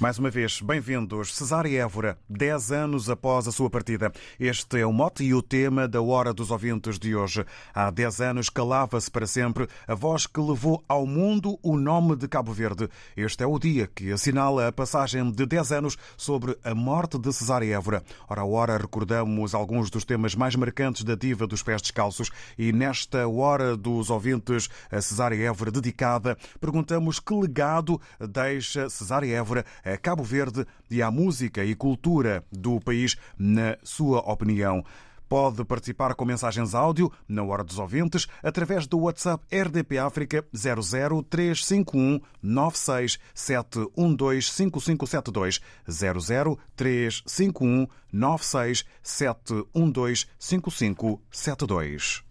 Mais uma vez, bem-vindos. Cesária Évora, 10 anos após a sua partida. Este é o mote e o tema da Hora dos Ouvintes de hoje. Há 10 anos calava-se para sempre a voz que levou ao mundo o nome de Cabo Verde. Este é o dia que assinala a passagem de 10 anos sobre a morte de Cesária Évora. Ora, a hora recordamos alguns dos temas mais marcantes da diva dos pés descalços e nesta Hora dos Ouvintes, a Cesária Évora dedicada, perguntamos que legado deixa Cesária Évora a Cabo Verde e à música e cultura do país, na sua opinião. Pode participar com mensagens áudio na Hora dos Ouvintes através do WhatsApp RDP África 00351 967125572 00351 967125572.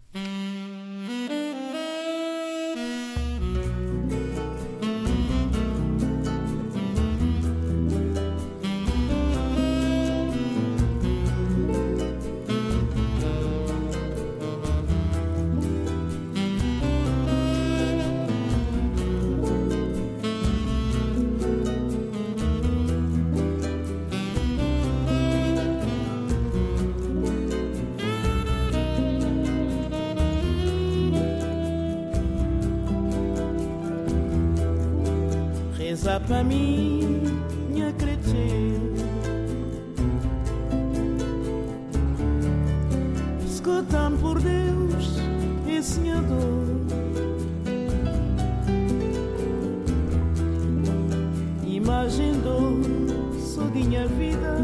Reza pra mim, minha cretina Escutam por Deus esse minha dor Imagem dor, sou minha vida.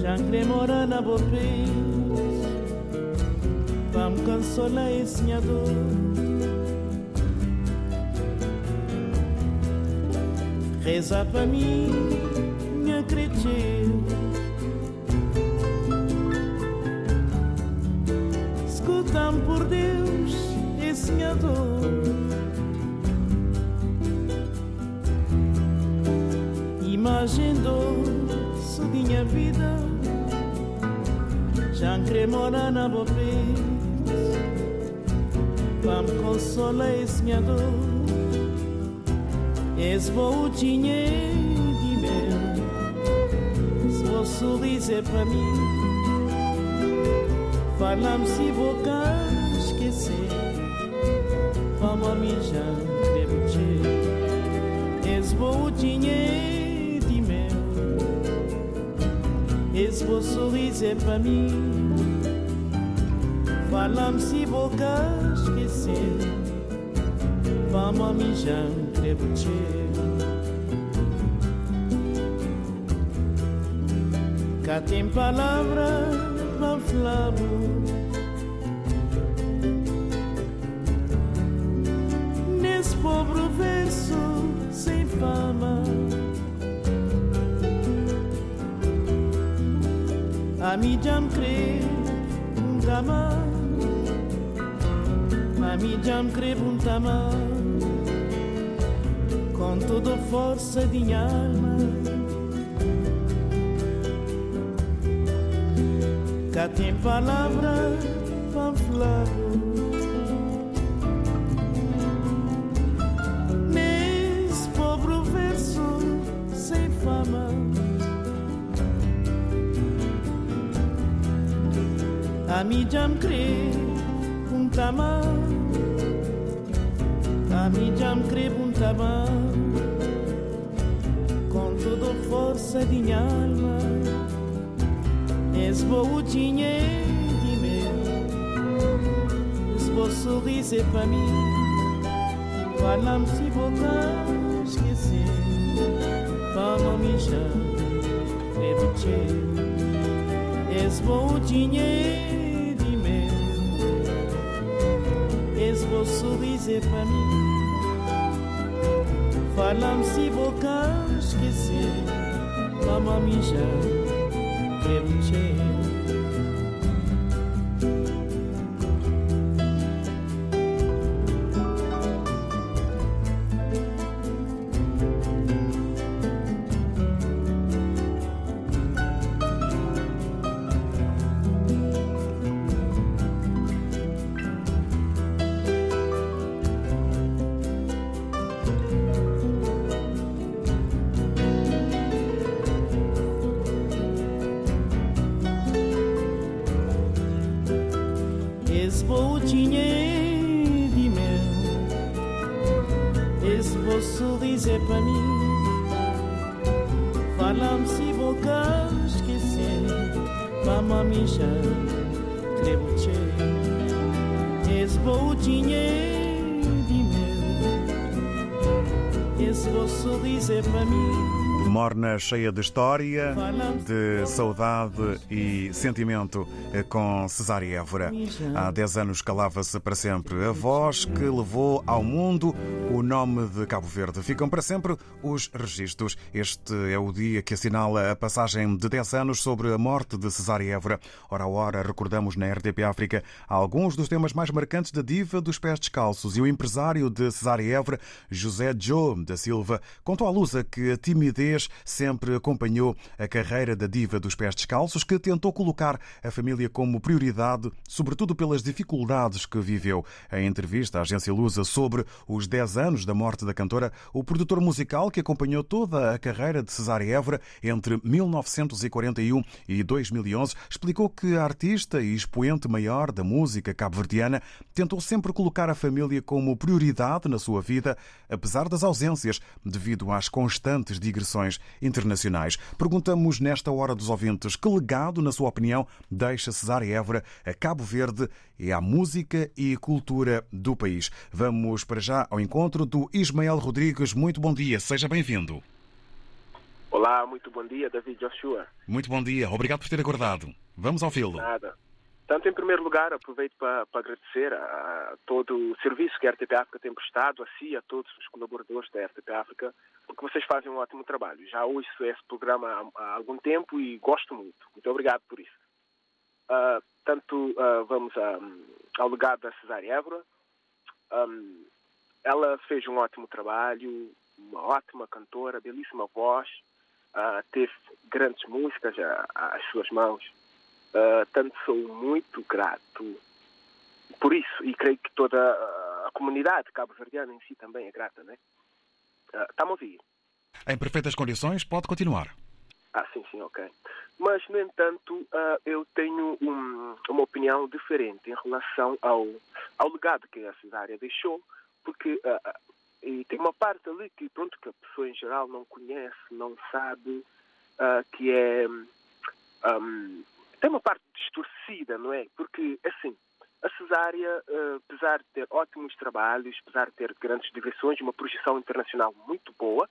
Já que mora na boa Vamos consolar esse minha dor Reza pra mim, minha cretina Escutam por Deus esse minha dor Imagem dor, sou minha vida. Já cremora na boa Vamos consolar esse minha dor esse vou dinheiro meu. Se sorriso é para mim Fala-me se vou cá esquecer. Vamos já devo te Esse vou dinheiro meu. Esse vou é para mim Fala-me se vou cá esquecer. Vamos a mim já Cá tem palavra para falar Nesse pobre verso sem fama. A já me crê um tamar A já me crê um tamar toda força de minha alma. Cá tem palavra para falar. Nesse pobre verso sem fama. A mim já me crê um tamanho. A mim já me crê um tamanho força de minha alma. Esse vou dinheiro de meu, esse vou sorriso é para mim. Fala-me se vou esquecer, vamos me chamar. trebuche esbotinhe de meu esbo sorriso para mim falam se esquecer mama me esbotinhe de mel. Esse vosso sorriso para mim Fala-me se vou cá esquecer. Mama me já trebuche Esbotinhe de mel. Esse sorriso para mim Morna cheia de história, de saudade e sentimento com Cesária Évora. Há 10 anos calava-se para sempre a voz que levou ao mundo o nome de Cabo Verde. Ficam para sempre os registros. Este é o dia que assinala a passagem de 10 anos sobre a morte de Cesária Évora. Hora a hora recordamos na RDP África alguns dos temas mais marcantes da diva dos pés descalços e o empresário de Cesária Évora, José Joe da Silva, contou à Lusa que a timidez sempre acompanhou a carreira da diva dos pés descalços, que tentou colocar a família como prioridade, sobretudo pelas dificuldades que viveu. Em entrevista à agência Lusa sobre os 10 anos da morte da cantora, o produtor musical que acompanhou toda a carreira de Cesária Évora entre 1941 e 2011 explicou que a artista e expoente maior da música cabo-verdiana tentou sempre colocar a família como prioridade na sua vida, apesar das ausências devido às constantes digressões internacionais. Perguntamos nesta hora dos ouvintes que legado, na sua opinião, deixa Cesária Évora a Cabo Verde e à música e cultura do país. Vamos para já ao encontro do Ismael Rodrigues. Muito bom dia, seja bem-vindo. Olá, muito bom dia, David Joshua. Muito bom dia, obrigado por ter aguardado. Vamos ao filo. Nada. Tanto em primeiro lugar, aproveito para, para agradecer a, todo o serviço que a RTP África tem prestado, a si, a todos os colaboradores da RTP África, porque vocês fazem um ótimo trabalho. Já ouço esse programa há, algum tempo e gosto muito. Muito obrigado por isso. Uh, tanto uh, vamos a, ao legado da Cesária Évora. Um, ela fez um ótimo trabalho, uma ótima cantora, belíssima voz, uh, teve grandes músicas às suas mãos. Uh, tanto sou muito grato por isso e creio que toda a comunidade cabo-verdiana em si também é grata, né? Uh, Está-me a ouvir? Em perfeitas condições, pode continuar. Ah, sim, sim, ok. Mas, no entanto, uh, eu tenho um, uma opinião diferente em relação ao, ao legado que a Cesária deixou, porque uh, e tem uma parte ali que, pronto, que a pessoa em geral não conhece, não sabe, que é... Um, tem uma parte distorcida, não é? Porque, assim, a Cesária, uh, apesar de ter ótimos trabalhos, apesar de ter grandes digressões, uma projeção internacional muito boa,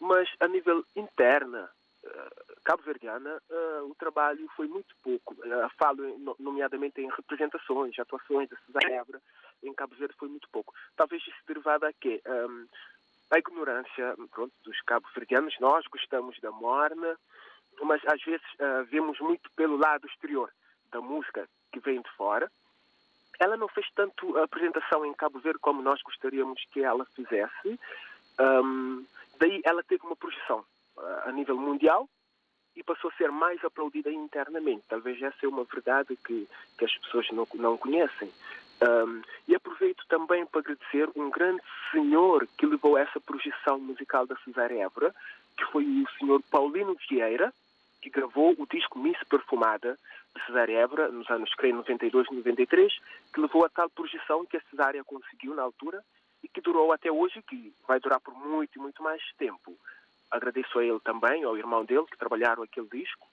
mas a nível interna, uh, cabo-verdiana, uh, o trabalho foi muito pouco. Falo nomeadamente em representações, atuações da Cesária Évora em Cabo Verde foi muito pouco. Talvez isso derivado a quê? Um, a ignorância pronto, dos cabo-verdianos. Nós gostamos da morna, mas às vezes uh, vemos muito pelo lado exterior da música que vem de fora. Ela não fez tanto apresentação em Cabo Verde como nós gostaríamos que ela fizesse. Um, daí ela teve uma projeção uh, a nível mundial e passou a ser mais aplaudida internamente. Talvez essa é uma verdade que, que as pessoas não, não conhecem. Um, e aproveito também para agradecer um grande senhor que levou essa projeção musical da Cesária Évora, que foi o senhor Paulino Vieira, que gravou o disco Miss Perfumada de Cesária Évora nos anos, creio, 92 e 93, que levou a tal projeção que a Cesária conseguiu na altura e que durou até hoje, que vai durar por muito e muito mais tempo. Agradeço a ele também, ao irmão dele, que trabalharam aquele disco.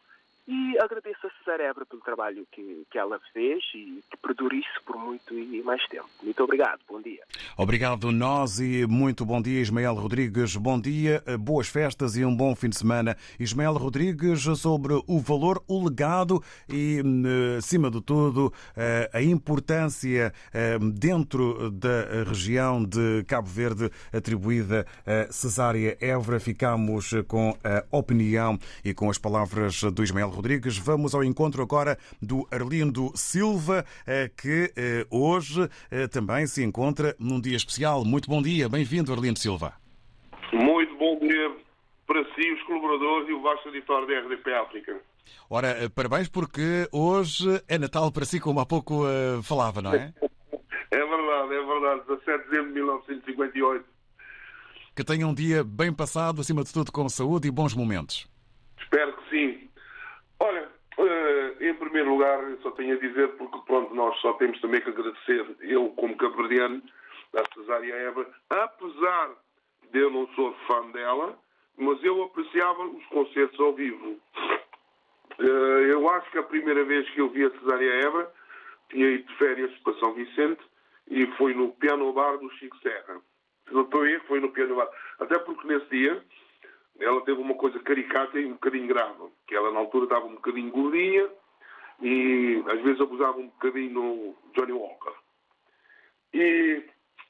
E agradeço a Cesar Ebra pelo trabalho que, que ela fez e que perdure isso por muito e mais tempo. Muito obrigado. Bom dia. Obrigado nós e muito bom dia, Ismael Rodrigues. Bom dia, boas festas e um bom fim de semana. Ismael Rodrigues, sobre o valor, o legado e, acima de tudo, a importância dentro da região de Cabo Verde atribuída a Cesária Évora. Ficamos com a opinião e com as palavras do Ismael Rodrigues. Vamos ao encontro agora do Arlindo Silva, eh, que eh, hoje eh, também se encontra num dia especial. Muito bom dia, bem-vindo, Arlindo Silva. Muito bom dia para si, os colaboradores e o vasto editor da RDP África. Ora, parabéns porque hoje é Natal para si, como há pouco uh, falava, não é? é verdade, é verdade. 17 de dezembro de 1958. Que tenha um dia bem passado, acima de tudo com saúde e bons momentos. Espero que sim. Olha, em primeiro lugar, só tenho a dizer, porque pronto, nós só temos também que agradecer, eu como cabo-verdiano, a Cesária Eva, apesar de eu não sou fã dela, mas eu apreciava os concertos ao vivo. Eu acho que a primeira vez que eu vi a Cesária Eva tinha ido de férias para São Vicente e foi no piano bar do Chico Serra. Se não estou a erro, foi no piano bar. Até porque nesse dia ela teve uma coisa caricata e um bocadinho grave, que ela na altura estava um bocadinho gordinha e às vezes abusava um bocadinho no Johnny Walker. E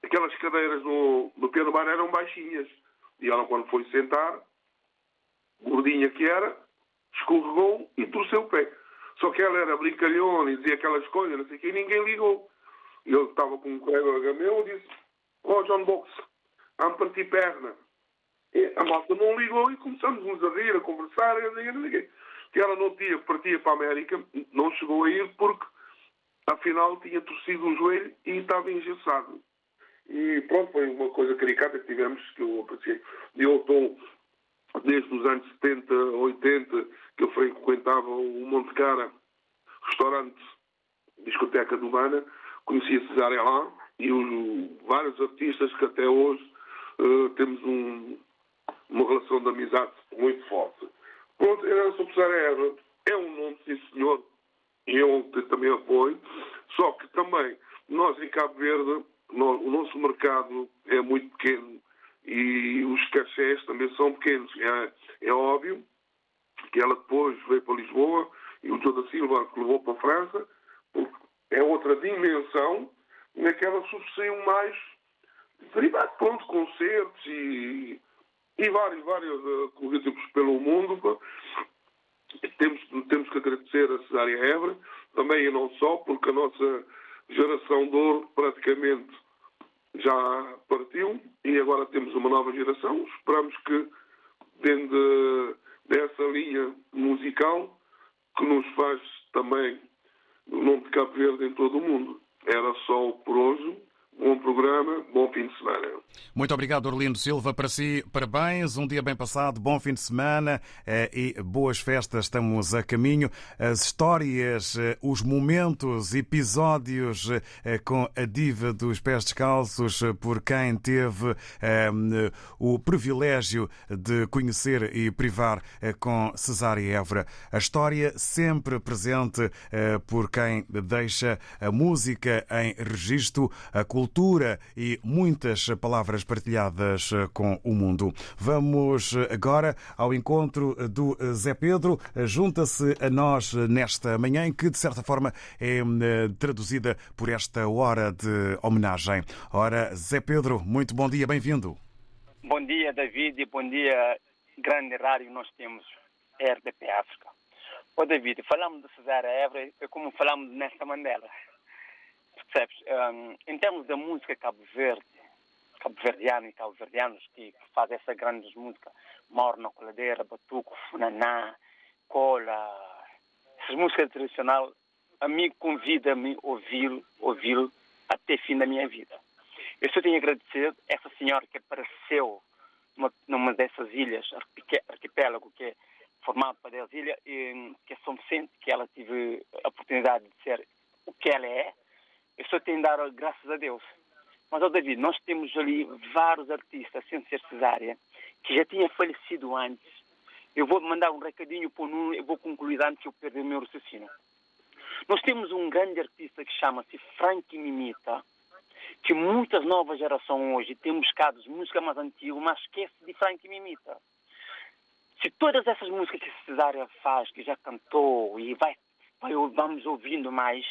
aquelas cadeiras no, no piano bar eram baixinhas. E ela quando foi sentar, gordinha que era, escorregou e torceu o pé. Só que ela era brincalhona e dizia aquelas coisas, não sei o que, e ninguém ligou. E eu estava com um colega meu e disse, oh John Box, a partir perna. A malta não ligou e começamos a rir, a conversar, e não sei que ela não tinha, partia para a América, não chegou a ir porque afinal tinha torcido o joelho e estava engessado. E pronto, foi uma coisa caricata que tivemos que eu apreciei. Eu estou desde os anos 70, 80, que eu frequentava o Monte Cara, restaurante, discoteca do Mana, conhecia Cesária lá e os, vários artistas que até hoje uh, temos um, uma relação de amizade muito forte. Pronto, Herança Cesária é um nome, sim senhor, e eu também apoio, só que também nós em Cabo Verde, nós, o nosso mercado é muito pequeno e os cachés também são pequenos. É, é óbvio que ela depois veio para Lisboa e o João da Silva que levou para a França, porque é outra dimensão naquela sucessão mais derivado, pronto, concertos e, e vários, vários uh, pelo mundo. Temos, temos que agradecer a Cesária Évora, também e não só, porque a nossa geração de ouro praticamente já partiu e agora temos uma nova geração. Esperamos que, dentro dessa linha musical, que nos faz também o nome de Cabo Verde em todo o mundo. Era só por hoje. Bom programa, bom fim de semana. Muito obrigado, Orlindo Silva. Para si, parabéns, um dia bem passado, bom fim de semana eh, e boas festas. Estamos a caminho. As histórias, eh, os momentos, episódios eh, com a diva dos pés descalços, por quem teve o privilégio de conhecer e privar com Cesária Évora. A história sempre presente por quem deixa a música em registro, a cultura cultura e muitas palavras partilhadas eh, com o mundo. Vamos eh, agora ao encontro do eh, Zé Pedro. Junta-se a nós nesta manhã, que de certa forma é traduzida por esta hora de homenagem. Ora, Zé Pedro, muito bom dia, bem-vindo. Bom dia, David, e bom dia, grande rádio. Nós temos RDP África. Ô, David, falamos de Cesar Évora é como falamos de Mandela. Percebes? Um, em termos da música Cabo Verde, cabo-verdiana e cabo-verdianos que, que fazem essa grande música, Mauro na Coladeira, Batuco, Funaná, Cola, essas músicas tradicionais, a mim convida-me a ouvir, ouvir até fim da minha vida. Eu só tenho a agradecer essa senhora que apareceu numa, numa dessas ilhas, arquipélago, que é formado para 10 ilhas, que é São Vicente, que ela tive a oportunidade de ser o que ela é, eu só tenho de dar graças a Deus. Mas, ó David, nós temos ali vários artistas, sem ser cesárea, que já tinham falecido antes Eu vou mandar um recadinho para o Nuno, eu vou concluir antes de eu perder o meu raciocínio. Nós temos um grande artista que chama-se Frank Mimita, que muitas novas gerações hoje têm buscado música mais antiga, mas esquece de Frank Mimita. Se todas essas músicas que Cesária faz, que já cantou e vai, vai vamos ouvindo mais,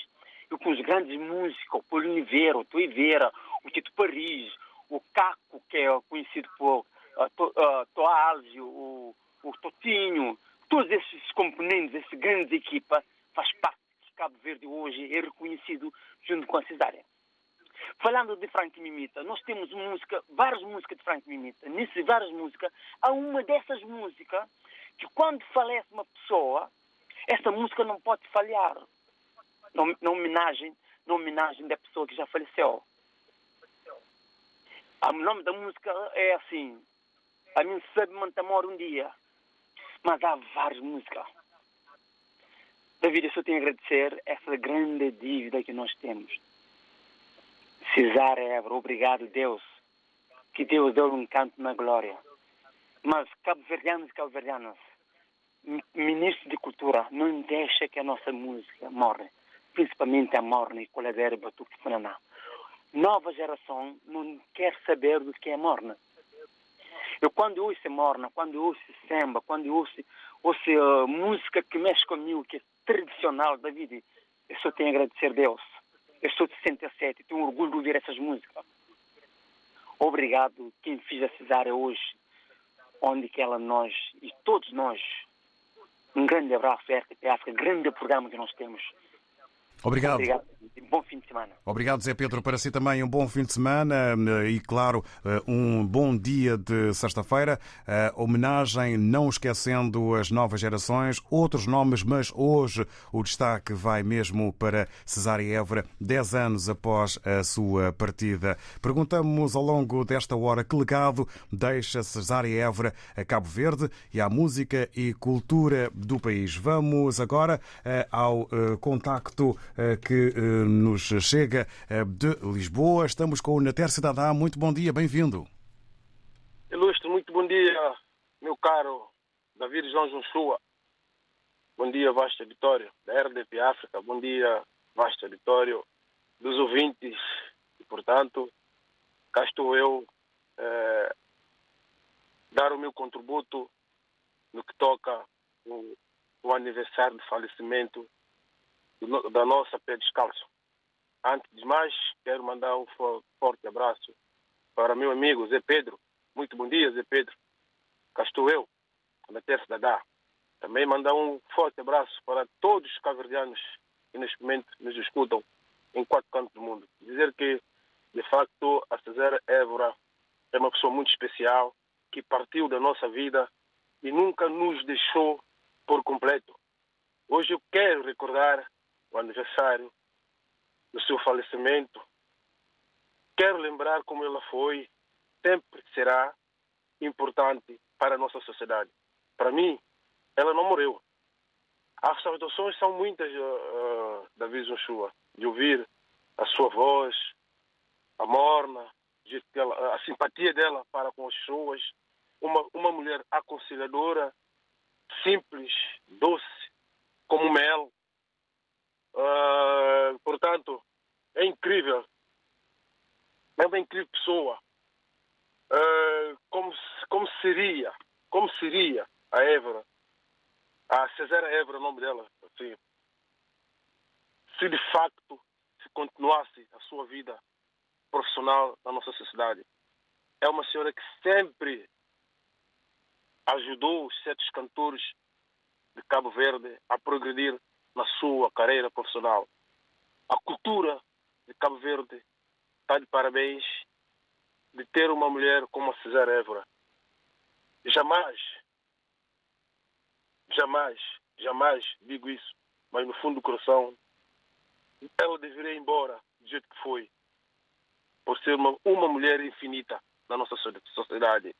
e com os grandes músicos, o Paulo Oliveira, o Tuivera, o Tito Paris, o Caco, que é conhecido por uh, to, uh, Toalzi, o, o Totinho, todos esses componentes, essas grandes equipas, faz parte que Cabo Verde hoje é reconhecido junto com a Cesária. Falando de Frank Mimita, nós temos música, várias músicas de Frank Mimita. Nessas várias músicas, há uma dessas músicas que quando falece uma pessoa, essa música não pode falhar. Na homenagem, na homenagem da pessoa que já faleceu. O nome da música é assim, a mim sabe mantamor um dia, mas há várias músicas. David, eu só tenho a agradecer essa grande dívida que nós temos Cesar Évora, obrigado Deus, que Deus deu um canto na glória. Mas cabo-verdianos e cabo-verdianas, ministro de cultura, não deixa que a nossa música morre, principalmente a morna e coladeira batuque funaná. Nova geração não quer saber do que é morna. Eu quando ouço morna, quando ouço samba, quando ouço, ouço uh, música que mexe comigo, que é tradicional da vida, eu só tenho a agradecer a Deus. Eu sou de 67 e tenho orgulho de ouvir essas músicas. Obrigado quem fez a cesárea hoje, onde que ela nós e todos nós. Um grande abraço, RTP África, grande programa que nós temos. Obrigado. Obrigado. Bom fim de semana. Obrigado, Zé Pedro. Para si também um bom fim de semana eh, e, claro, eh, um bom dia de sexta-feira. Eh, homenagem, não esquecendo as novas gerações, outros nomes, mas hoje o destaque vai mesmo para Cesária Évora, 10 anos após a sua partida. Perguntamos ao longo desta hora que legado deixa Cesária Évora a Cabo Verde e à música e cultura do país. Vamos agora ao contacto que nos chega de Lisboa. Estamos com o Nater Cidadá. Muito bom dia, bem-vindo. Ilustre, muito bom dia, meu caro David João Joshua. Bom dia, Vasta Vitória, da RDP África. Bom dia, Vasta Vitória, dos ouvintes. E, portanto, cá estou eu é, dar o meu contributo no que toca o, o aniversário de falecimento da nossa pé descalço. Antes de mais, quero mandar um forte abraço para meu amigo Zé Pedro. Muito bom dia, Zé Pedro. Cá estou eu, na Terça da Dá. Também mandar um forte abraço para todos os caverdianos que neste momento nos escutam em quatro cantos do mundo. Dizer que, de facto, a Cesar Évora é uma pessoa muito especial que partiu da nossa vida e nunca nos deixou por completo. Hoje eu quero recordar aniversário do seu falecimento. Quero lembrar como ela foi, sempre será importante para a nossa sociedade. Para mim, ela não morreu. As saudações são muitas, uh, uh, David Joshua, de ouvir a sua voz, a morna, a simpatia dela para com as pessoas, uma, uma mulher aconselhadora, simples, doce, como mel, Uh, portanto, é incrível. É uma incrível pessoa. Uh, como, como seria, como seria a Évora, a Cesara Évora, o nome dela, assim, se de facto se continuasse a sua vida profissional na nossa sociedade. É uma senhora que sempre ajudou os sete cantores de Cabo Verde a progredir na sua carreira profissional. A cultura de Cabo Verde está de parabéns de ter uma mulher como a Cesar Évora. Jamais, jamais, jamais digo isso, mas no fundo do coração, ela deveria ir embora do jeito que foi, por ser uma, uma mulher infinita na nossa sociedade.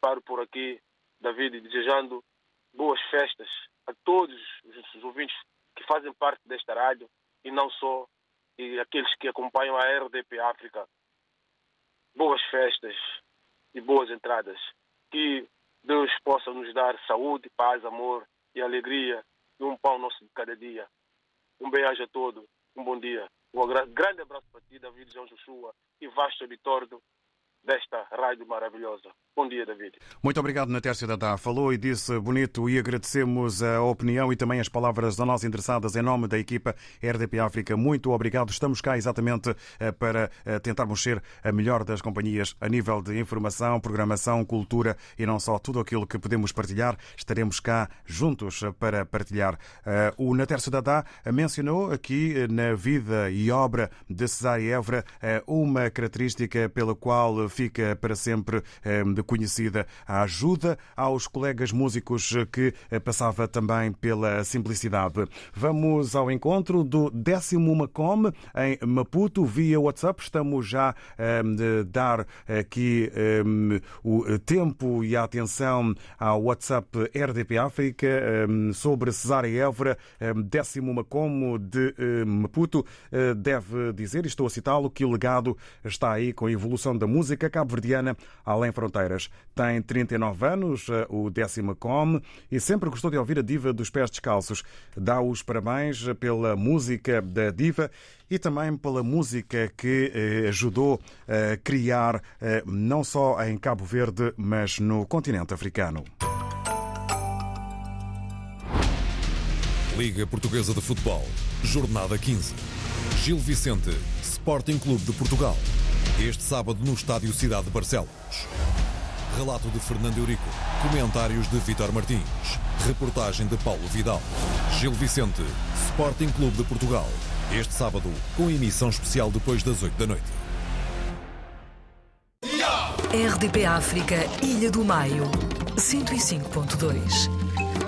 Paro por aqui, David, desejando boas festas a todos os ouvintes que fazem parte desta rádio e não só, e aqueles que acompanham a RDP África. Boas festas e boas entradas. Que Deus possa nos dar saúde, paz, amor e alegria e um pão nosso de cada dia. Um beijo a todos, um bom dia. Um grande abraço para ti, David João Joshua e vasto auditório desta rádio maravilhosa. Bom dia, David. Muito obrigado, Natércia Dadá. Falou e disse bonito e agradecemos a opinião e também as palavras da nós interessadas em nome da equipa RDP África. Muito obrigado. Estamos cá exatamente eh, para eh, tentarmos ser a melhor das companhias a nível de informação, programação, cultura e não só tudo aquilo que podemos partilhar. Estaremos cá juntos para partilhar. Eh, o Natércio Dadá mencionou aqui na vida e obra de Cesária Évora uma característica pela qual fica para sempre eh, conhecida a ajuda aos colegas músicos que eh, passava também pela simplicidade. Vamos ao encontro do décimo Macom em Maputo via WhatsApp. Estamos já a eh, dar aqui o tempo e a atenção ao WhatsApp RDP África sobre Cesária Évora, décimo Macom de Maputo. Deve dizer, e estou a citá-lo, que o legado está aí com a evolução da música cabo-verdiana além fronteiras. Tem 39 anos, eh, o décimo come, e sempre gostou de ouvir a diva dos pés descalços. Dá os parabéns pela música da diva e também pela música que eh, ajudou a criar eh, não só em Cabo Verde, mas no continente africano. Liga Portuguesa de Futebol, Jornada 15. Gil Vicente, Sporting Clube de Portugal. Este sábado no Estádio Cidade de Barcelos. Relato de Fernando Eurico. Comentários de Vitor Martins. Reportagem de Paulo Vidal. Gil Vicente, Sporting Clube de Portugal. Este sábado, com emissão especial depois das 8 da noite. RDP África, Ilha do Maio, 105.2.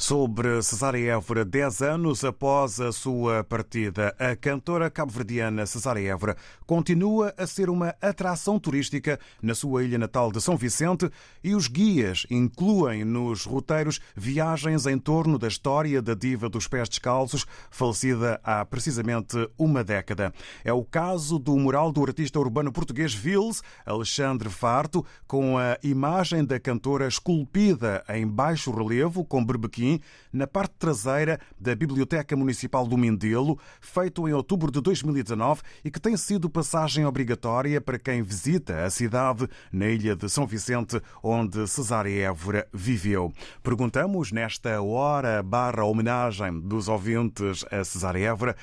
Sobre Cesária Évora, 10 anos após a sua partida, a cantora cabo-verdiana Cesária Évora continua a ser uma atração turística na sua ilha natal de São Vicente e os guias incluem nos roteiros viagens em torno da história da diva dos pés descalços, falecida há precisamente uma década. É o caso do mural do artista urbano português Vils, Alexandre Farto, com a imagem da cantora esculpida em baixo relevo com berbequim na parte traseira da Biblioteca Municipal do Mindelo, feito em outubro de 2019 e que tem sido passagem obrigatória para quem visita a cidade na ilha de São Vicente, onde Cesária Évora viveu. Perguntamos nesta hora barra homenagem dos ouvintes a Cesária Évora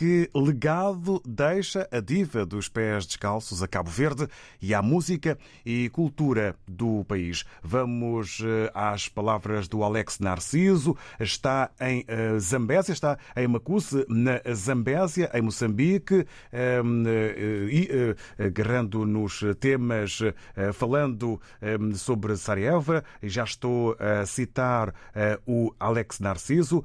que legado deixa a diva dos pés descalços a Cabo Verde e à música e cultura do país. Vamos eh, às palavras do Alex Narciso. Está em eh, Zambésia, está em Macuse, na Zambésia, em Moçambique, ehm, eh, e agarrando nos temas, falando ehm, sobre Sarajevo. Já estou a citar o Alex Narciso,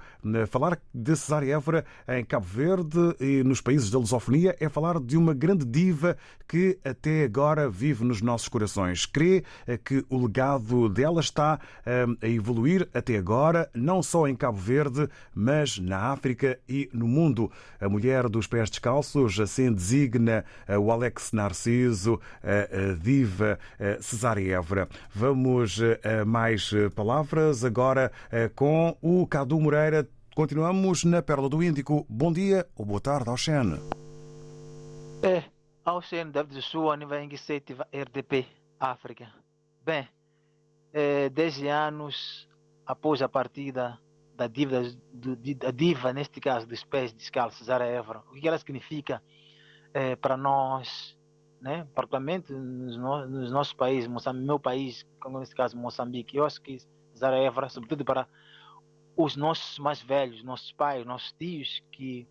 falar de Sarajevo em Cabo Verde nos países da lusofonia é falar de uma grande diva que até agora vive nos nossos corações. Crê eh, que o legado dela está eh, a evoluir até agora, não só em Cabo Verde, mas na África e no mundo. A mulher dos pés descalços assim designa eh, o Alex Narciso, a diva Cesária Évora. Vamos a mais palavras agora com o Cadu Moreira Continuamos na Pérola do Índico. Bom dia ou boa tarde ao Xen. É, ao Xen, David Joshua, nível iniciativa RDP África. Bem, é, 10 anos após a partida da diva, da diva, neste caso dos pés descalços, Zara Évora, o que ela significa é, para nós, né? particularmente nos, nos nossos países, Moçambique, meu país, como neste caso Moçambique, eu acho que Zara Évora, sobretudo para os nossos mais velhos, nossos pais, nossos tios que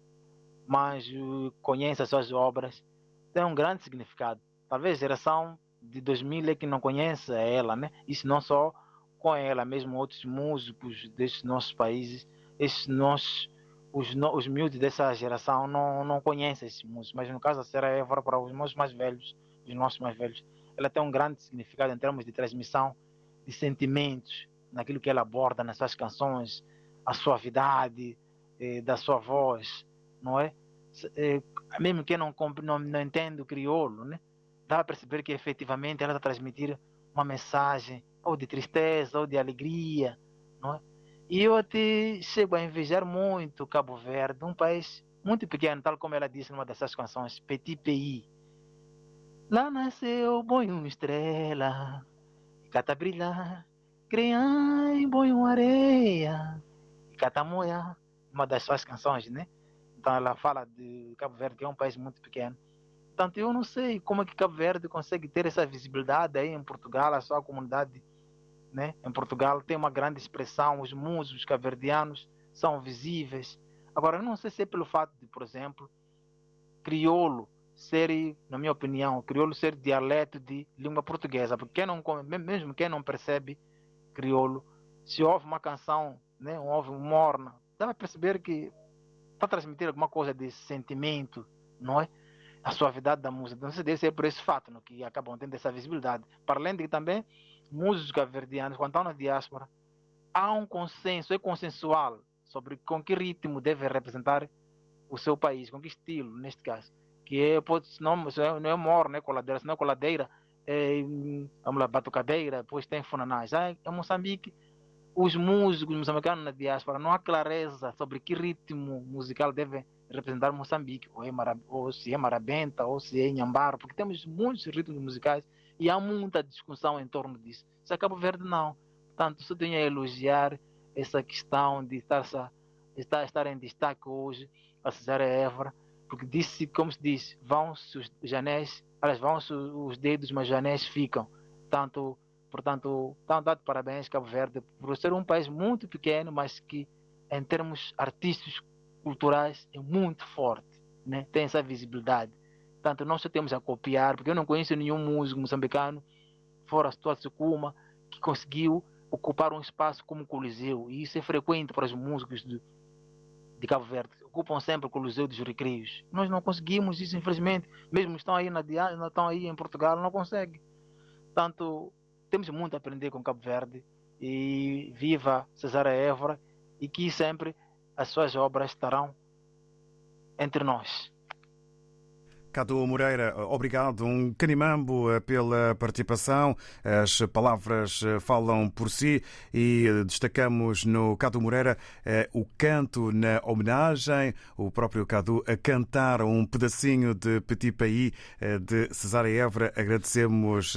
mais uh, conhecem as suas obras, tem um grande significado. Talvez a geração de 2000 é que não conhece ela, né? Isso não só com ela, mesmo outros músicos desses nossos países, esses nossos, os, os miúdos dessa geração não, não conhecem esses músicos. Mas no caso da Serra Évora, para os meus mais velhos, os nossos mais velhos, ela tem um grande significado em termos de transmissão de sentimentos, naquilo que ele aborda nas suas canções, a suavidade eh, da sua voz, não é? Eh, mesmo quem não, não, não entende o crioulo, né? dá para perceber que efetivamente ela está a transmitir uma mensagem ou de tristeza ou de alegria, não é? E eu até chego a invejar muito Cabo Verde, um país muito pequeno, tal como ela disse numa dessas canções, Petit Pays. Lá nasceu boi uma estrela, cata brilhar, criança boi uma areia, cata moia, uma das suas canções, né? Então ela fala de Cabo Verde, que é um país muito pequeno. Portanto, eu não sei como é que Cabo Verde consegue ter essa visibilidade aí em Portugal, a sua comunidade né? em Portugal tem uma grande expressão, os músicos cabo-verdianos são visíveis. Agora, eu não sei se é pelo fato de, por exemplo, crioulo ser, na minha opinião, crioulo ser dialeto de língua portuguesa, porque quem não, mesmo quem não percebe crioulo, se ouve uma canção, né, um morna, dá para perceber que está a transmitir alguma coisa de sentimento, não é? A suavidade da música. Então, deve ser por esse fato no, que acabam tendo essa visibilidade. Para além de que também músicos cabo-verdianos, quando estão na diáspora, há um consenso, é consensual sobre com que ritmo deve representar o seu país, com que estilo, neste caso. Que é, pode, não, não é mor, não é coladeira, se não é coladeira, é, vamos lá, batucadeira, depois tem funanais. Ah, em Moçambique, os músicos moçambicanos na diáspora não há clareza sobre que ritmo musical deve representar Moçambique, ou, é ou se é marabenta, ou se é nhambaro, porque temos muitos ritmos musicais e há muita discussão em torno disso. Se é Cabo Verde, não. Portanto, só tenho a elogiar essa questão de estar, estar, estar em destaque hoje a Cesária Évora, porque disse, como se diz, vão-se os janéis, elas vão-se os dedos, mas os janéis ficam. Tanto, portanto, estão dado parabéns Cabo Verde por ser um país muito pequeno, mas que em termos artísticos, culturais, é muito forte, né? tem essa visibilidade. Portanto, nós só temos a copiar, porque eu não conheço nenhum músico moçambicano, fora Stuart Sukuma, que conseguiu ocupar um espaço como o Coliseu. E isso é frequente para os músicos de, de Cabo Verde. Ocupam sempre o Coliseu dos Recreios. Nós não conseguimos isso, infelizmente. Mesmo estão aí, na, estão aí em Portugal, não conseguem. Portanto, temos muito a aprender com Cabo Verde. E viva Cesar Évora e que sempre as suas obras estarão entre nós. Cadu Moreira, obrigado. Um canimambo eh, pela participação. As palavras eh, falam por si e destacamos no Cadu Moreira eh, o canto na homenagem, o próprio Cadu a cantar um pedacinho de Petit Pays de Cesária Évora. Agradecemos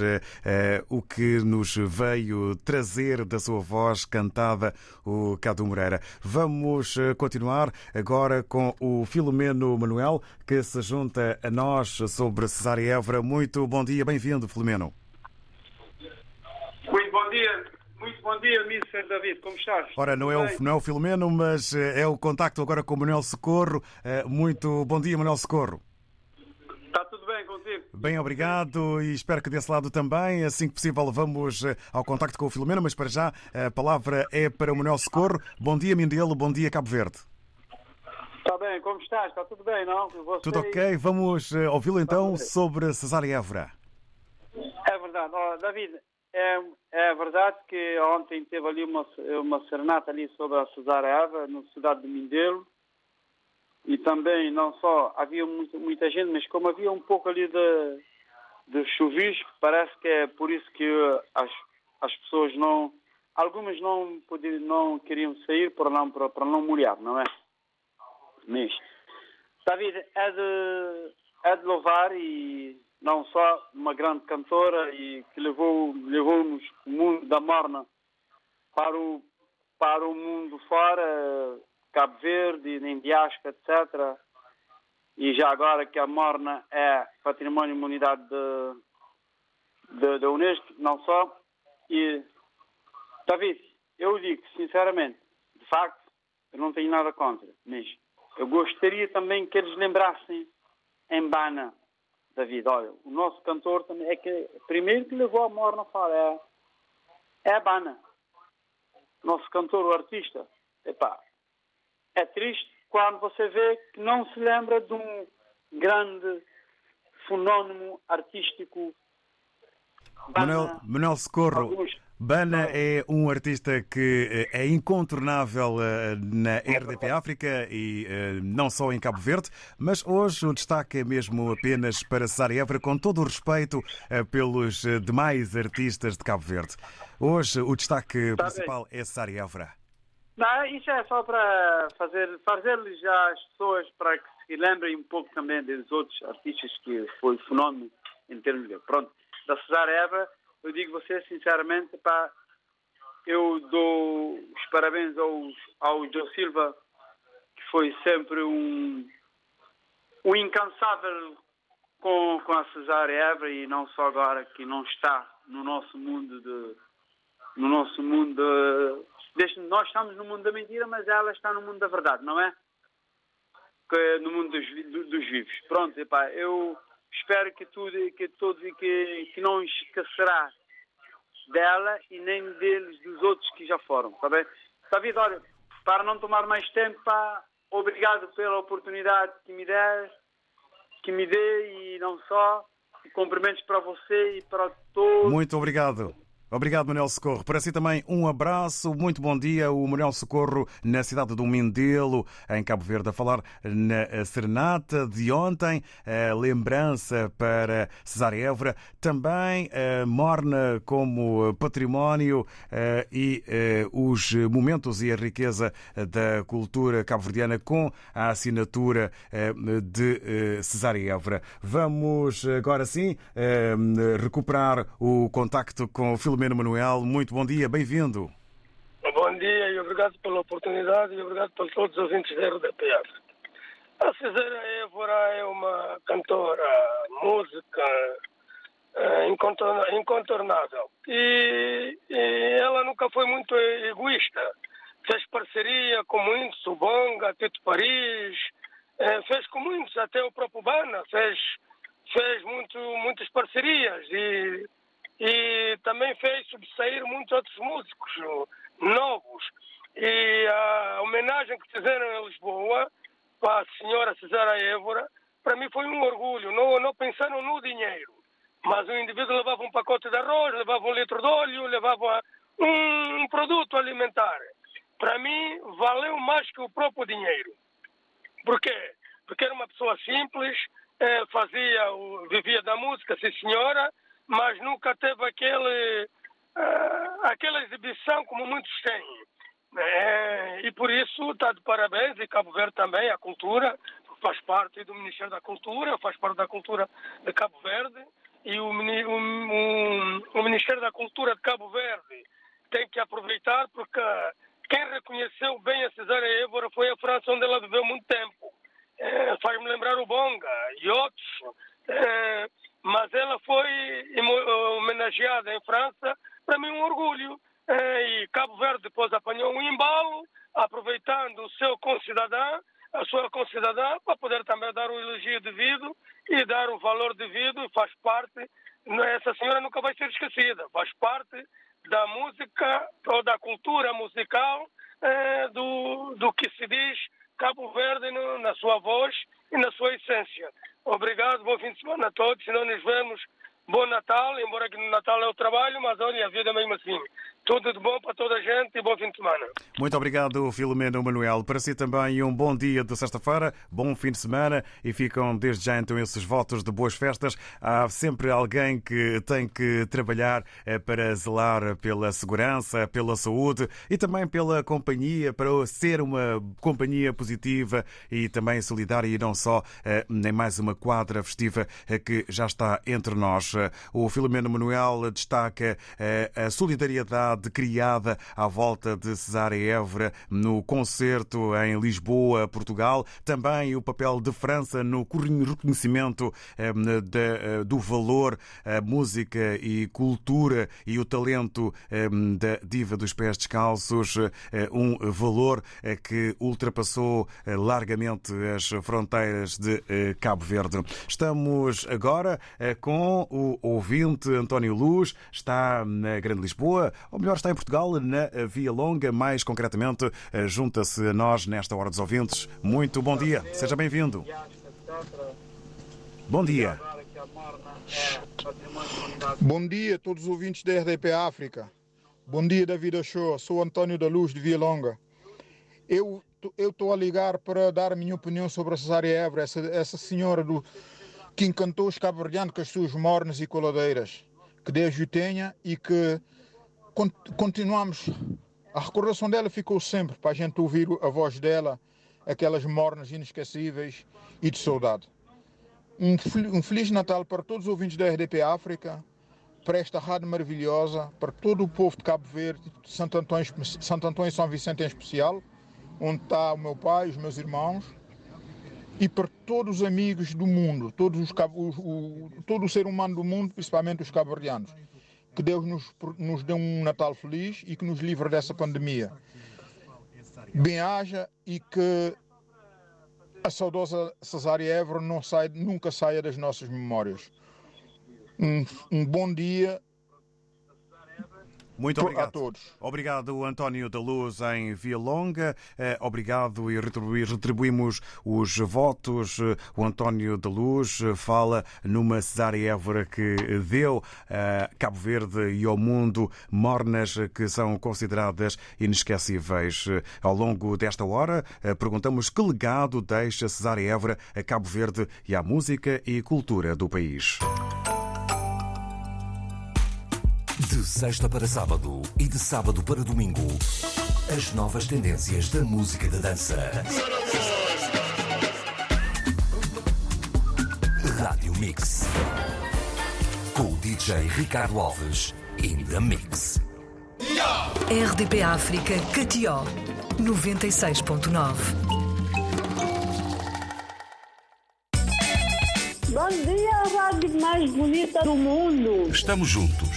o que nos veio trazer da sua voz cantada, o Cadu Moreira. Vamos continuar agora com o Filomeno Manuel, que se junta a nós nós sobre Cesária Évora. Muito bom dia, bem-vindo, Filomeno. Muito bom dia, muito bom dia, Mr. David, como estás? Ora, não é, o, não é o Filomeno, mas eh, é o contacto agora com o Manuel Socorro. Eh, muito bom dia, Manuel Socorro. Está tudo bem contigo? Bem, obrigado e espero que desse lado também. Assim que possível, vamos eh, ao contacto com o Filomeno, mas para já a palavra é para o Manuel Socorro. Bom dia, Mindelo, bom dia, Cabo Verde. Está bem, como estás? Está tudo bem, não? Você... Tudo ok. Vamos uh, ouvi-lo então sobre Cesária Évora. É verdade. Oh, David, é, é verdade que ontem teve ali uma, uma serenata ali sobre a Cesária Évora, na cidade de Mindelo. E também, não só, havia muito, muita gente, mas como havia um pouco ali de, de chuvisco, parece que é por isso que as, as pessoas não... Algumas não, podiam, não queriam sair para não, para, para não molhar, não é? Mês. David, é de, é de louvar e não só uma grande cantora e que levou, levou-nos o mundo da morna para o, para o mundo fora, Cabo Verde, Indiasca, etc. E já agora que a morna é património de humanidade da Unesco, não só. E, David, eu digo sinceramente, de facto, eu não tenho nada contra, mas eu gostaria também que eles lembrassem em Bana, David. Olha, o nosso cantor também é que primeiro que levou a morna fora é, é a Bana. Nosso cantor, o artista. Epá, é triste quando você vê que não se lembra de um grande fenómeno artístico. Manuel, Manuel Socorro, Bana é um artista que eh, é incontornável eh, na RDP África e eh, não só em Cabo Verde, mas hoje o destaque é mesmo apenas para Évora, com todo o respeito pelos demais artistas de Cabo Verde. Hoje o destaque Tá principal é Cesária Évora. Não, isso é só para fazer, fazer-lhes às pessoas para que se lembrem um pouco também dos outros artistas que foi fenómeno em termos de. Pronto, da Évora, eu digo você sinceramente, pá, eu dou os parabéns ao, ao Joe Silva, que foi sempre um, um incansável com, com a Cesária Évora e não só agora que não está no nosso mundo de no nosso mundo de, nós estamos no mundo da mentira, mas ela está no mundo da verdade, não é? Que- no mundo dos, dos vivos. Pronto, epá, eu espero que tudo, que todos que, que não esquecerá dela e nem deles, dos outros que já foram, está bem? David, olha, para não tomar mais tempo, pá, obrigado pela oportunidade que me der, que me dê e não só, e cumprimentos para você e para todos. Muito obrigado. Obrigado, Manuel Socorro. Para si também um abraço, muito bom dia. O Manuel Socorro na cidade do Mindelo, em Cabo Verde, a falar na Serenata de ontem. A lembrança para Cesária Évora. Também Morna como património e os momentos e a riqueza da cultura cabo-verdiana com a assinatura de Cesária Évora. Vamos agora sim recuperar o contacto com o Filomeno Manuel. Muito bom dia, bem-vindo. Bom dia e obrigado pela oportunidade e obrigado por todos os ouvintes da RDP África. A Cesara Évora é uma cantora, música eh, incontornável. E, e ela nunca foi muito egoísta. Fez parceria com muitos, o Bonga, Tito Paris, eh, fez com muitos, até o próprio Bana fez, fez muito, muitas parcerias e, e também fez subsair muitos outros músicos novos. E a homenagem que fizeram em Lisboa para a senhora Cesara Évora, para mim foi um orgulho. Não, não pensaram no dinheiro, mas o indivíduo levava um pacote de arroz, levava um litro de óleo, levava um, um produto alimentar. Para mim, valeu mais que o próprio dinheiro. Por quê? Porque era uma pessoa simples, eh, fazia, vivia da música, sim senhora, mas nunca teve aquele, eh, aquela exibição como muitos têm. Eh, e por isso está de parabéns, e Cabo Verde também, a cultura, faz parte do Ministério da Cultura, faz parte da cultura de Cabo Verde, e o, o- o- o Ministério da Cultura de Cabo Verde tem que aproveitar porque quem reconheceu bem a Cesária Évora foi a França, onde ela viveu muito tempo. Eh, Faz-me lembrar o Bonga e outros. Eh, mas ela foi homenageada em França, para mim um orgulho. Eh, e Cabo Verde depois apanhou um embalo, aproveitando o seu concidadão, a sua concidadã, para poder também dar o elogio devido e dar o valor devido, e faz parte. é- Essa senhora nunca vai ser esquecida, faz parte da música ou da cultura musical eh, do, do que se diz Cabo Verde no- na sua voz e na sua essência. Obrigado, bom fim de semana a todos. Se não nos vemos, bom Natal, embora que no Natal é o trabalho, mas olha, a vida é mesmo assim. Tudo de bom para toda a gente e bom fim de semana. Muito obrigado, Filomeno Manuel. Para si também um bom dia de sexta-feira, bom fim de semana e ficam desde já então esses votos de boas festas. Há sempre alguém que tem que trabalhar eh, para zelar pela segurança, pela saúde e também pela companhia, para ser uma companhia positiva e também solidária e não só eh, nem mais uma quadra festiva eh, que já está entre nós. O Filomeno Manuel destaca a solidariedade criada à volta de Cesária Évora no concerto em Lisboa, Portugal. Também o papel de França no reconhecimento eh, da- eh, do valor, a música e cultura e o talento eh, da diva dos pés descalços, eh, um valor eh, que ultrapassou largamente as fronteiras de Cabo Verde. Estamos agora com o ouvinte António Luz, está na Grande Lisboa, ou melhor, está em Portugal, na Via Longa, mais concretamente, eh, junta-se a nós nesta hora dos ouvintes. Muito bom dia, seja bem-vindo. Bom dia. Bom dia a todos os ouvintes da RDP África. Bom dia, David Show. Sou Antônio da Luz, de Via Longa. Eu estou a ligar para dar a minha opinião sobre a Cesária Évora, essa, essa senhora do, que encantou os cabo-verdianos com as suas mornas e coladeiras. Que Deus o tenha e que continuamos. A recordação dela ficou sempre para a gente ouvir a voz dela, aquelas mornas inesquecíveis e de saudade. Um, Feliz Natal para todos os ouvintes da RDP África, para esta rádio maravilhosa, para todo o povo de Cabo Verde, Santo Antônio, Santo Antônio e São Vicente em especial, onde está o meu pai, os meus irmãos, e para todos os amigos do mundo, todos os, o, todo o ser humano do mundo, principalmente os cabo-verdianos. Que Deus nos, nos dê um Natal feliz e que nos livre dessa pandemia. Bem-haja e que a saudosa Cesária Évora não nunca saia das nossas memórias. Um, um bom dia muito obrigado. a todos. Obrigado, António da Luz, em Via Longa. Obrigado e retribuímos os votos. O António da Luz fala numa Cesária Évora que deu a Cabo Verde e ao mundo mornas que são consideradas inesquecíveis. Ao longo desta hora, perguntamos que legado deixa Cesária Évora a Cabo Verde e à música e cultura do país. De sexta para sábado e de sábado para domingo, as novas tendências da música da dança. Rádio Mix. Com o DJ Ricardo Alves in the Mix. RDP África, Catió, 96.9. Bom dia, a rádio mais bonita do mundo. Estamos juntos,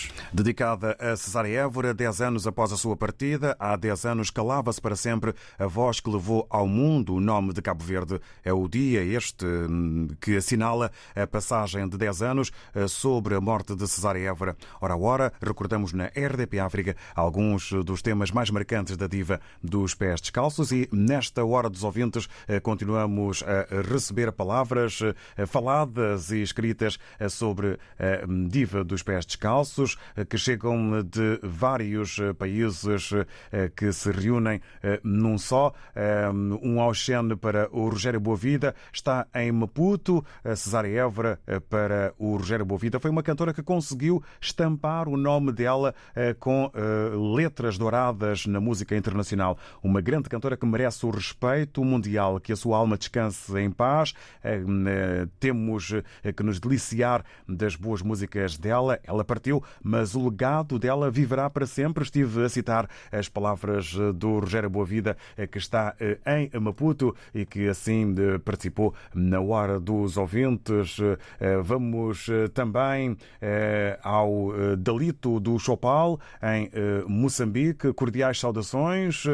Dedicada a Cesária Évora, 10 anos após a sua partida, há 10 anos calava-se para sempre a voz que levou ao mundo o nome de Cabo Verde. É o dia este hum, que assinala a passagem de 10 anos eh, sobre a morte de Cesária Évora. Ora a hora, recordamos na RDP África alguns dos temas mais marcantes da diva dos pés descalços e nesta hora dos ouvintes eh, continuamos a receber palavras eh, faladas e escritas sobre a diva dos pés descalços que chegam de vários eh, países eh, que se reúnem eh, num só. Um Auxene para o Rogério Boavida está em Maputo, a Cesária Évora para o Rogério Boavida. Foi uma cantora que conseguiu estampar o nome dela com letras douradas na música internacional. Uma grande cantora que merece o respeito mundial, que a sua alma descanse em paz. Temos que nos deliciar das boas músicas dela. Ela partiu, mas mas o legado dela viverá para sempre. Estive a citar as palavras eh, do Rogério Boavida, eh, que está eh, em Maputo e que assim participou na Hora dos Ouvintes. Vamos também ao Dalito do Chopal, em Moçambique. Cordiais saudações.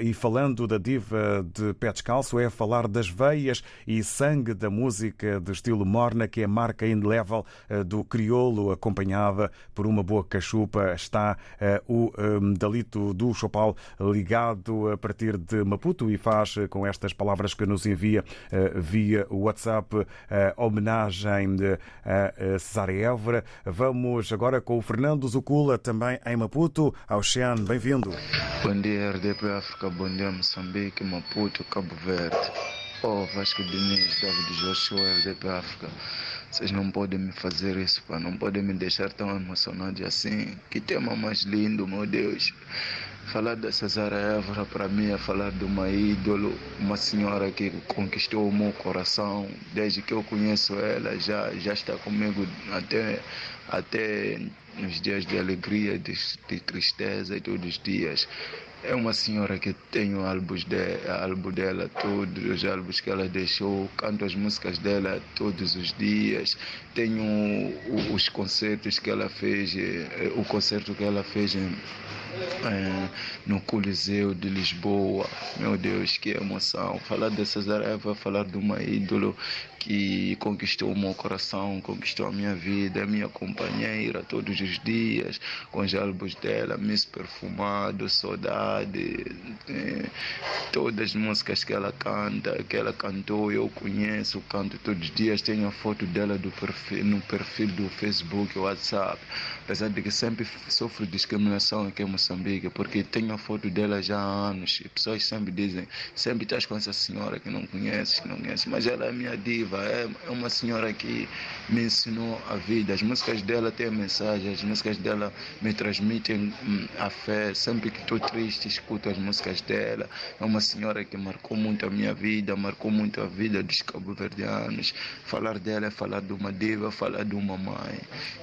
E falando da diva de pé descalço, é falar das veias e sangue da música de estilo morna, que é marca indelével do crioulo, acompanhada por uma boa cachupa está uh, o um, Dalito do Chopal ligado a partir de Maputo e faz uh, com estas palavras que nos envia via WhatsApp homenagem a Cesária Évora. Vamos agora com o Fernando Zucula, também em Maputo. Oceano, bem-vindo. Bom dia, RDP África, bom dia, Moçambique, Maputo, Cabo Verde. Oh, Vasco Diniz, David Joshua, RDP África. Vocês não podem me fazer isso, pá. Não podem me deixar tão emocionado assim. Que tema mais lindo, meu Deus. Falar da Cesara Évora para mim é falar de uma ídolo, uma senhora que conquistou o meu coração. Desde que eu conheço ela, já, já está comigo até, até nos dias de alegria, de, de tristeza e todos os dias. É uma senhora que tenho álbuns de, álbum dela, todos os álbuns que ela deixou, canto as músicas dela todos os dias. Tenho os concertos que ela fez, eh, o concerto que ela fez é, no Coliseu de Lisboa. Meu Deus, que emoção. Falar de Cesareva, falar de uma ídolo que conquistou o meu coração, conquistou a minha vida, é minha companheira todos os dias, com os álbuns dela, Miss Perfumado, Saudade, eh, todas as músicas que ela canta, que ela cantou, eu conheço, canto todos os dias, tenho a foto dela perfil, no perfil do Facebook, WhatsApp, apesar de que sempre sofro discriminação aqui em Moçambique, porque tenho a foto dela já há anos, e pessoas sempre dizem, sempre estás com essa senhora que não conheces, que não conheces, mas ela é minha diva, é, é uma senhora que me ensinou a vida. As músicas dela têm mensagem, as músicas dela me transmitem hum, a fé. Sempre que estou triste, escuto as músicas dela. É uma senhora que marcou muito a minha vida, marcou muito a vida dos cabo-verdianos. Falar dela é falar de uma diva, falar de uma mãe.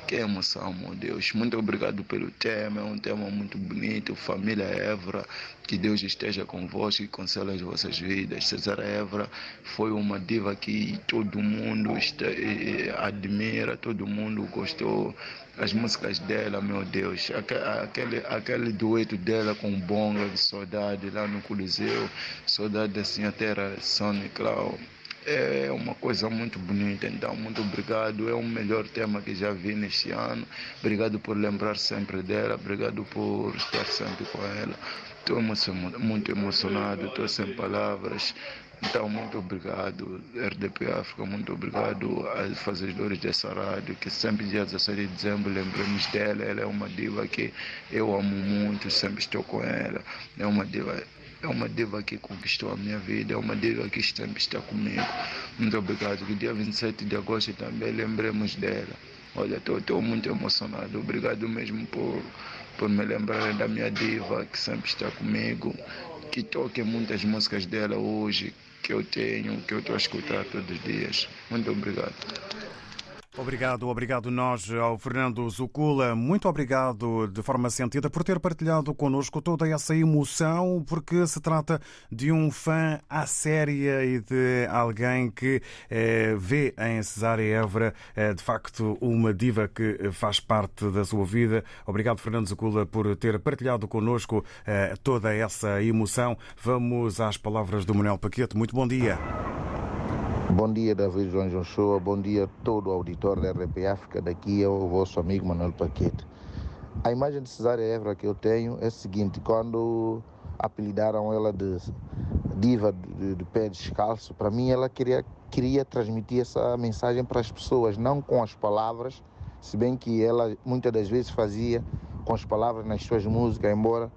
Que emoção, meu Deus. Muito obrigado pelo tema, é um tema muito bonito. Família Évora, que Deus esteja convosco e console as vossas vidas. Cesar Évora foi uma diva que todo mundo está, eh, admira, todo mundo gostou. As músicas dela, meu Deus, aquele, aquele dueto dela com Bonga de Saudade lá no Coliseu, Saudade da Sinha Terra, Sonic Cloud é uma coisa muito bonita. Então, muito obrigado. É o melhor tema que já vi neste ano. Obrigado por lembrar sempre dela. Obrigado por estar sempre com ela. Estou muito emocionado, estou sem palavras. Então, muito obrigado, RDP África, muito obrigado aos fazedores dessa rádio, que sempre dia 16 de dezembro lembramos dela. Ela é uma diva que eu amo muito, sempre estou com ela. É uma diva é uma diva que conquistou a minha vida, é uma diva que sempre está comigo. Muito obrigado. Que dia 27 de agosto também lembremos dela. Olha, estou muito emocionado. Obrigado mesmo por, por me lembrar da minha diva que sempre está comigo, que toque muitas músicas dela hoje, que eu tenho, que eu estou a escutar todos os dias. Muito obrigado. Obrigado, obrigado nós ao Fernando Zucula. Muito obrigado de forma sentida por ter partilhado connosco toda essa emoção, porque se trata de um fã à séria e de alguém que eh, vê em Cesária Évora eh, de facto uma diva que faz parte da sua vida. Obrigado, Fernando Zucula, por ter partilhado connosco eh, toda essa emoção. Vamos às palavras do Manuel Paquete. Muito bom dia. Bom dia, David João João Shoa. Bom dia a todo o auditório da RP África. Daqui é o vosso amigo Manuel Paquete. A imagem de Cesária Évora que eu tenho é a seguinte: quando apelidaram ela de diva de, de pé descalço, para mim ela queria, queria transmitir essa mensagem para as pessoas, não com as palavras, se bem que ela muitas das vezes fazia com as palavras nas suas músicas, embora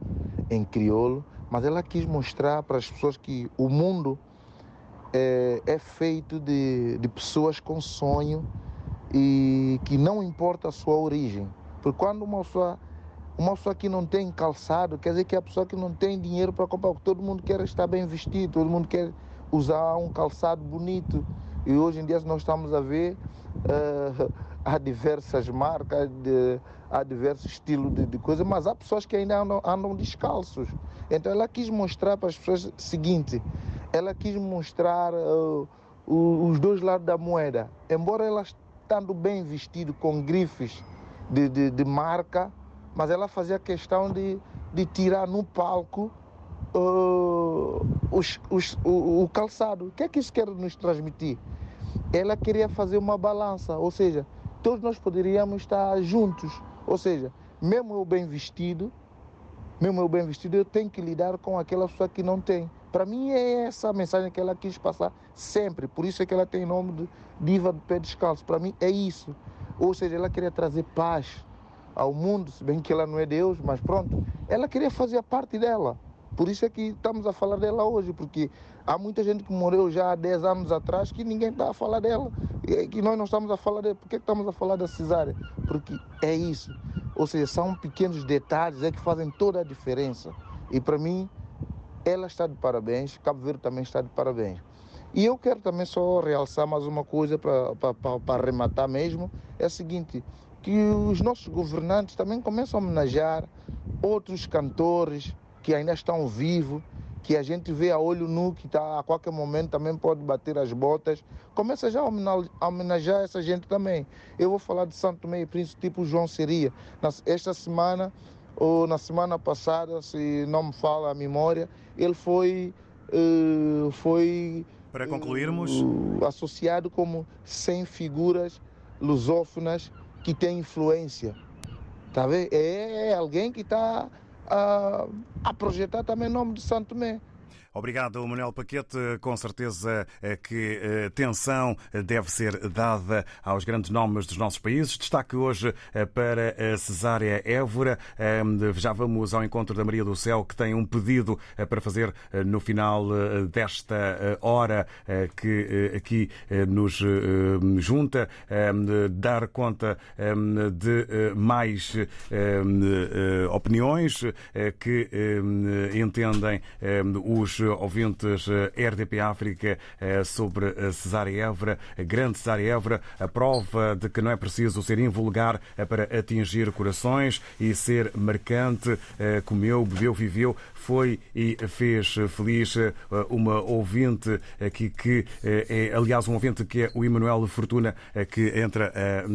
em crioulo, mas ela quis mostrar para as pessoas que o mundo é, é feito de, de pessoas com sonho e que não importa a sua origem. Porque quando uma pessoa, uma pessoa que não tem calçado, quer dizer que é a pessoa que não tem dinheiro para comprar, todo mundo quer estar bem vestido, todo mundo quer usar um calçado bonito. E hoje em dia nós estamos a ver, uh, há diversas marcas, de, há diversos estilos de, de coisas, mas há pessoas que ainda andam, andam descalços. Então ela quis mostrar para as pessoas o seguinte, ela quis mostrar uh, os dois lados da moeda. Embora ela estando bem vestido com grifes de, de, de marca, mas ela fazia questão de, de tirar no palco uh, os, os, o, o, calçado. O que é que isso quer nos transmitir? Ela queria fazer uma balança, ou seja, todos nós poderíamos estar juntos. Ou seja, mesmo eu bem vestido, mesmo eu bem vestido, eu tenho que lidar com aquela pessoa que não tem. Para mim é essa a mensagem que ela quis passar sempre. Por isso é que ela tem nome de diva de pé descalço. Para mim é isso. Ou seja, ela queria trazer paz ao mundo, se bem que ela não é Deus, mas pronto. Ela queria fazer a parte dela. Por isso é que estamos a falar dela hoje, porque há muita gente que morreu já há 10 anos atrás que ninguém está a falar dela. E que nós não estamos a falar dela. Por que estamos a falar da cesárea? Porque é isso. Ou seja, são pequenos detalhes é que fazem toda a diferença. E para mim, ela está de parabéns, Cabo Verde também está de parabéns. E eu quero também só realçar mais uma coisa para arrematar mesmo, é o seguinte, que os nossos governantes também começam a homenagear outros cantores que ainda estão vivos, que a gente vê a olho nu, que tá, a qualquer momento também pode bater as botas. Começa já a homenagear essa gente também. Eu vou falar de Santo Meio Príncipe, tipo João Seria. Esta semana ou na semana passada, se não me fala a memória, ele foi, uh, foi Para concluirmos. uh, associado como 100 figuras lusófonas que têm influência. Tá vendo? É alguém que está a, a projetar também o nome de Santo Tomé. Obrigado, Manuel Paquete. Com certeza eh, que eh, atenção deve ser dada aos grandes nomes dos nossos países. Destaque hoje eh, para Cesária Évora. Já vamos ao encontro da Maria do Céu, que tem um pedido para fazer no final desta hora que aqui nos junta, dar conta de mais opiniões que entendem os ouvintes eh, RDP África eh, sobre a Cesária Évora, grande Cesária Évora, a prova de que não é preciso ser invulgar eh, para atingir corações e ser marcante, comeu, bebeu, viveu, foi e fez feliz uma ouvinte aqui que é, aliás, um ouvinte que é o Emanuel Fortuna, que entra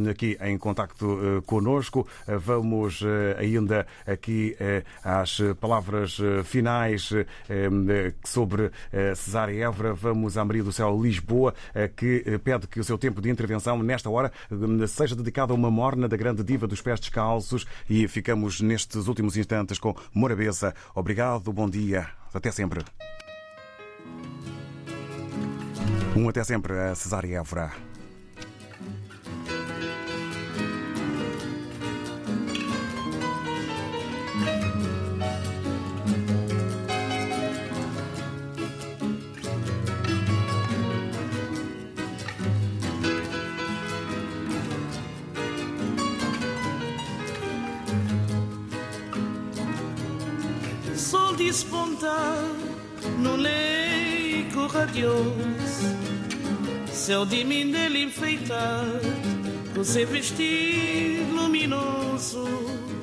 aqui em contacto conosco. Vamos ainda aqui às palavras finais sobre Cesária Évora. Vamos à Maria do Céu Lisboa, que pede que o seu tempo de intervenção nesta hora seja dedicado a uma morna da grande diva dos pés descalços e ficamos nestes últimos instantes com Morabeza. Obrigado bom dia. Até sempre. Um até sempre a Cesária Évora. Despontar no leico radioso, céu de mim dele enfeitar, com seu vestido luminoso